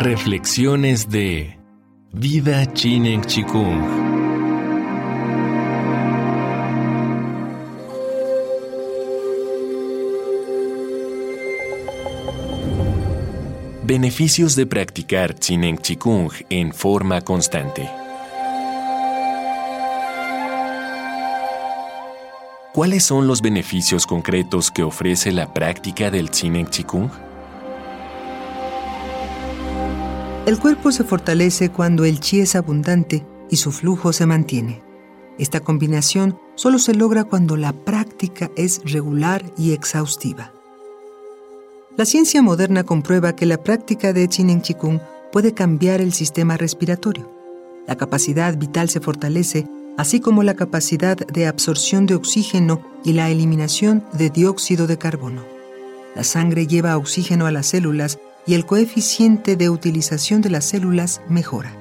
Reflexiones de Vida Chinen Chikung. Beneficios de practicar Chinen Chikung en forma constante. ¿Cuáles son los beneficios concretos que ofrece la práctica del Chinen Chikung? El cuerpo se fortalece cuando el chi es abundante y su flujo se mantiene. Esta combinación solo se logra cuando la práctica es regular y exhaustiva. La ciencia moderna comprueba que la práctica de Chinen Chikung puede cambiar el sistema respiratorio. La capacidad vital se fortalece, así como la capacidad de absorción de oxígeno y la eliminación de dióxido de carbono. La sangre lleva oxígeno a las células y el coeficiente de utilización de las células mejora.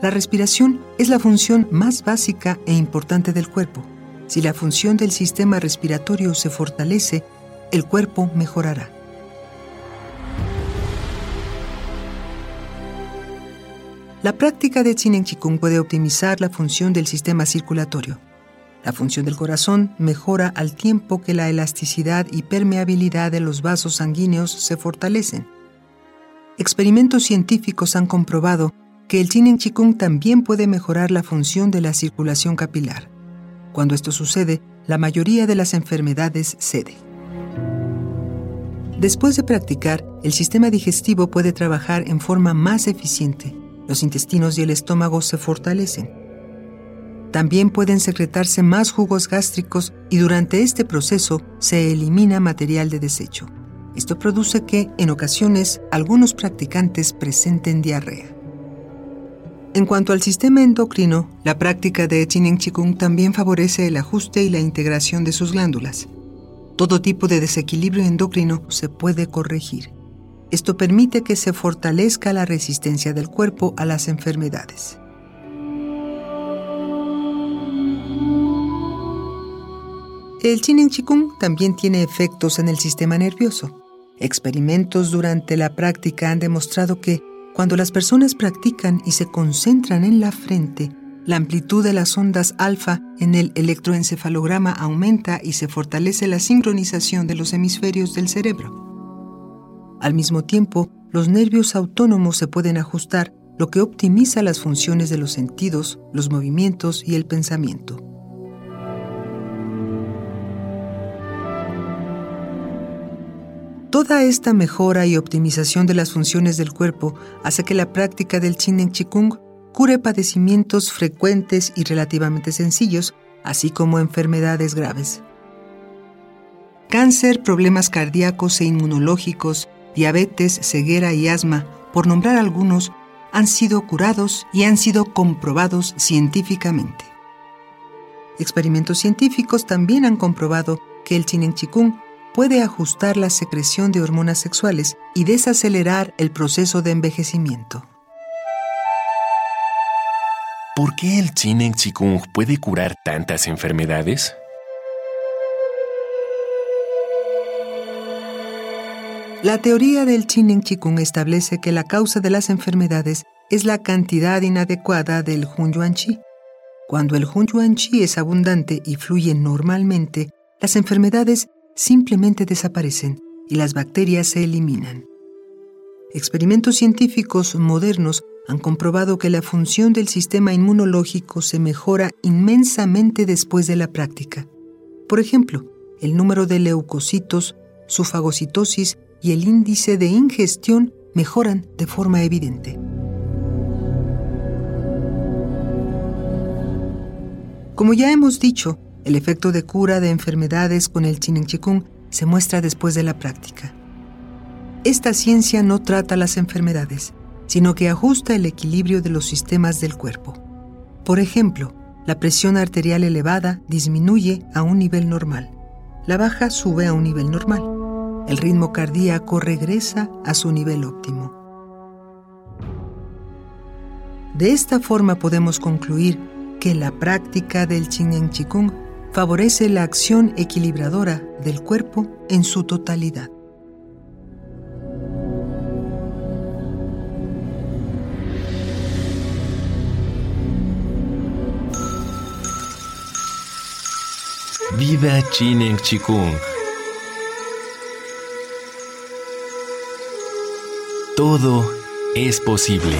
La respiración es la función más básica e importante del cuerpo. Si la función del sistema respiratorio se fortalece, el cuerpo mejorará. La práctica de Chinen Chikung puede optimizar la función del sistema circulatorio. La función del corazón mejora al tiempo que la elasticidad y permeabilidad de los vasos sanguíneos se fortalecen. Experimentos científicos han comprobado que el Chinen Chikung también puede mejorar la función de la circulación capilar. Cuando esto sucede, la mayoría de las enfermedades cede. Después de practicar, el sistema digestivo puede trabajar en forma más eficiente. Los intestinos y el estómago se fortalecen. También pueden secretarse más jugos gástricos y durante este proceso se elimina material de desecho. Esto produce que, en ocasiones, algunos practicantes presenten diarrea. En cuanto al sistema endocrino, la práctica de Chinen Chikung también favorece el ajuste y la integración de sus glándulas. Todo tipo de desequilibrio endocrino se puede corregir. Esto permite que se fortalezca la resistencia del cuerpo a las enfermedades. El Chinen Chikung también tiene efectos en el sistema nervioso. Experimentos durante la práctica han demostrado que cuando las personas practican y se concentran en la frente, la amplitud de las ondas alfa en el electroencefalograma aumenta y se fortalece la sincronización de los hemisferios del cerebro. Al mismo tiempo, los nervios autónomos se pueden ajustar, lo que optimiza las funciones de los sentidos, los movimientos y el pensamiento. Toda esta mejora y optimización de las funciones del cuerpo hace que la práctica del Chinen Chikung cure padecimientos frecuentes y relativamente sencillos, así como enfermedades graves. Cáncer, problemas cardíacos e inmunológicos, diabetes, ceguera y asma, por nombrar algunos, han sido curados y han sido comprobados científicamente. Experimentos científicos también han comprobado que el Chinen Chikung puede ajustar la secreción de hormonas sexuales y desacelerar el proceso de envejecimiento. ¿Por qué el Chinen Chikung puede curar tantas enfermedades? La teoría del Chinen Chikung establece que la causa de las enfermedades es la cantidad inadecuada del Hun Yuan Chi. Cuando el Hun Yuan Chi es abundante y fluye normalmente, las enfermedades simplemente desaparecen y las bacterias se eliminan. Experimentos científicos modernos han comprobado que la función del sistema inmunológico se mejora inmensamente después de la práctica. Por ejemplo, el número de leucocitos, su fagocitosis y el índice de ingestión mejoran de forma evidente. Como ya hemos dicho, el efecto de cura de enfermedades con el Chinen Chikung se muestra después de la práctica. Esta ciencia no trata las enfermedades, sino que ajusta el equilibrio de los sistemas del cuerpo. Por ejemplo, la presión arterial elevada disminuye a un nivel normal. La baja sube a un nivel normal. El ritmo cardíaco regresa a su nivel óptimo. De esta forma podemos concluir que la práctica del Chinen Chikung favorece la acción equilibradora del cuerpo en su totalidad. Viva Chinen Chikung. Todo es posible.